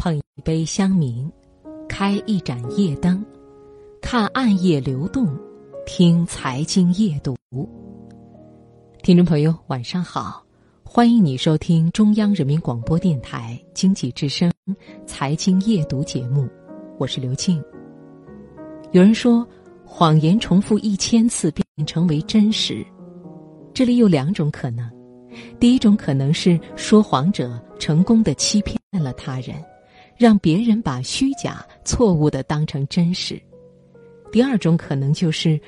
捧一杯香茗，开一盏夜灯，看暗夜流动，听财经夜读。听众朋友，晚上好，欢迎你收听中央人民广播电台经济之声财经夜读节目，我是刘静。有人说，谎言重复一千次便成为真实，这里有两种可能。第一种可能是说谎者成功的欺骗了他人，让别人把虚假、错误的当成真实。第二种可能就是，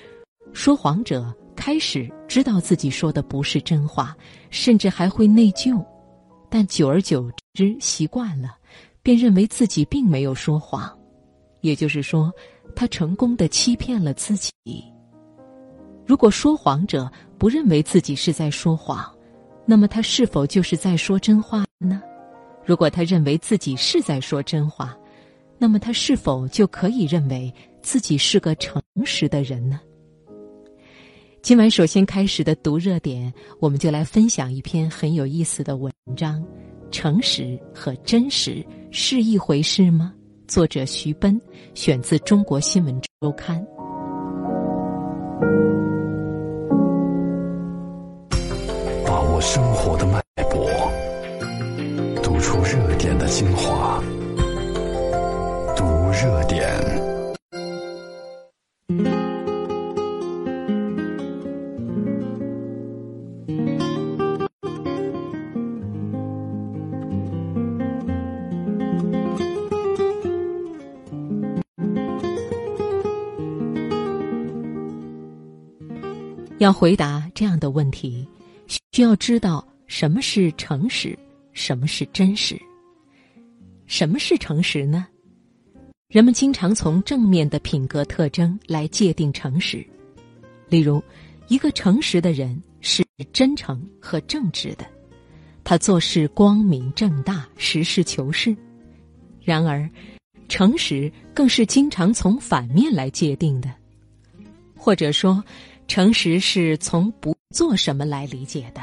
说谎者开始知道自己说的不是真话，甚至还会内疚，但久而久之习惯了，便认为自己并没有说谎。也就是说，他成功的欺骗了自己。如果说谎者不认为自己是在说谎，那么他是否就是在说真话呢？如果他认为自己是在说真话，那么他是否就可以认为自己是个诚实的人呢？今晚首先开始的读热点，我们就来分享一篇很有意思的文章：诚实和真实是一回事吗？作者徐奔，选自《中国新闻周刊》。把握生活的脉搏，热点的精华。读热点。要回答这样的问题。需要知道什么是诚实，什么是真实。什么是诚实呢？人们经常从正面的品格特征来界定诚实。例如，一个诚实的人是真诚和正直的，他做事光明正大、实事求是。然而，诚实更是经常从反面来界定的，或者说，诚实是从不。做什么来理解的？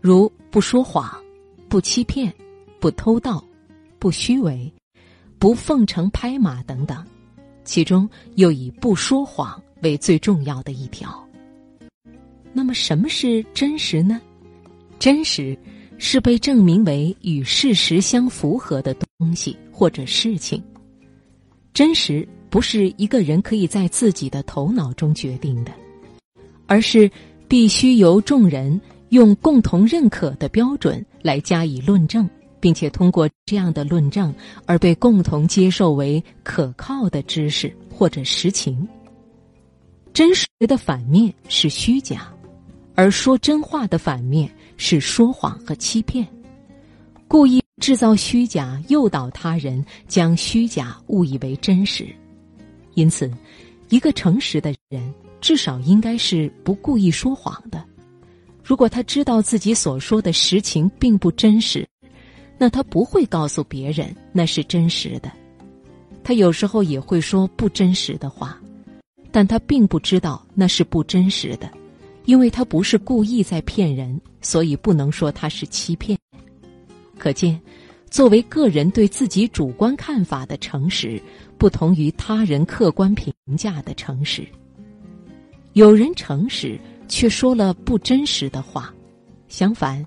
如不说谎、不欺骗、不偷盗、不虚伪、不奉承拍马等等，其中又以不说谎为最重要的一条。那么，什么是真实呢？真实是被证明为与事实相符合的东西或者事情。真实不是一个人可以在自己的头脑中决定的，而是。必须由众人用共同认可的标准来加以论证，并且通过这样的论证而被共同接受为可靠的知识或者实情。真实的反面是虚假，而说真话的反面是说谎和欺骗。故意制造虚假，诱导他人将虚假误以为真实。因此，一个诚实的人。至少应该是不故意说谎的。如果他知道自己所说的实情并不真实，那他不会告诉别人那是真实的。他有时候也会说不真实的话，但他并不知道那是不真实的，因为他不是故意在骗人，所以不能说他是欺骗。可见，作为个人对自己主观看法的诚实，不同于他人客观评价的诚实。有人诚实，却说了不真实的话；相反，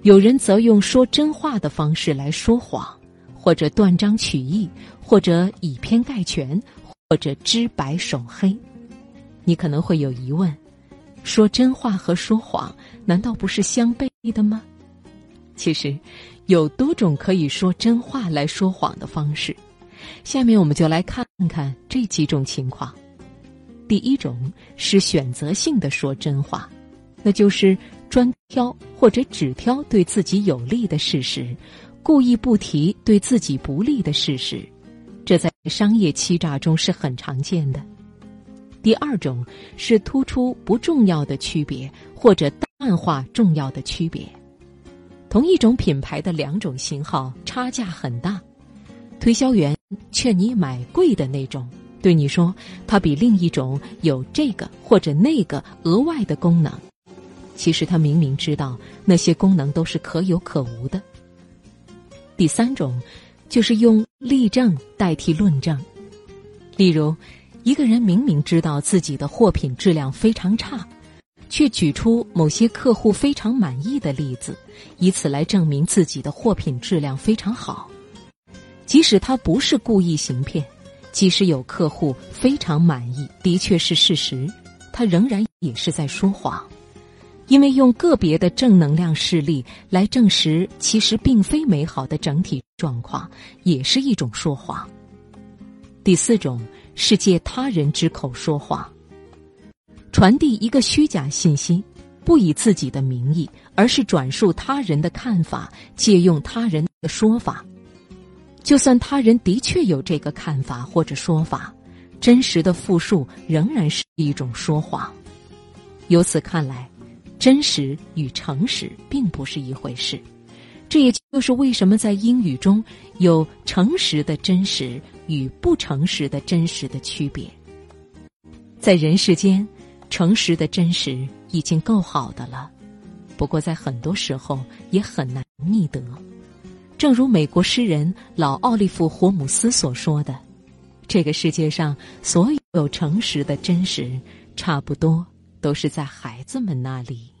有人则用说真话的方式来说谎，或者断章取义，或者以偏概全，或者知白守黑。你可能会有疑问：说真话和说谎难道不是相悖的吗？其实，有多种可以说真话来说谎的方式。下面我们就来看看这几种情况。第一种是选择性的说真话，那就是专挑或者只挑对自己有利的事实，故意不提对自己不利的事实，这在商业欺诈中是很常见的。第二种是突出不重要的区别或者淡化重要的区别，同一种品牌的两种型号差价很大，推销员劝你买贵的那种。对你说，它比另一种有这个或者那个额外的功能，其实他明明知道那些功能都是可有可无的。第三种，就是用例证代替论证。例如，一个人明明知道自己的货品质量非常差，却举出某些客户非常满意的例子，以此来证明自己的货品质量非常好。即使他不是故意行骗，即使有客户非常满意，的确是事实，他仍然也是在说谎。因为用个别的正能量事例来证实其实并非美好的整体状况，也是一种说谎。第四种是借他人之口说谎，传递一个虚假信息，不以自己的名义，而是转述他人的看法，借用他人的说法。就算他人的确有这个看法或者说法，真实的复述仍然是一种说谎。由此看来。真实与诚实并不是一回事，这也就是为什么在英语中有诚实的真实与不诚实的真实的区别。在人世间，诚实的真实已经够好的了，不过在很多时候也很难觅得。正如美国诗人老奥利弗·霍姆斯所说的：“这个世界上所有诚实的真实，差不多。”都是在孩子们那里。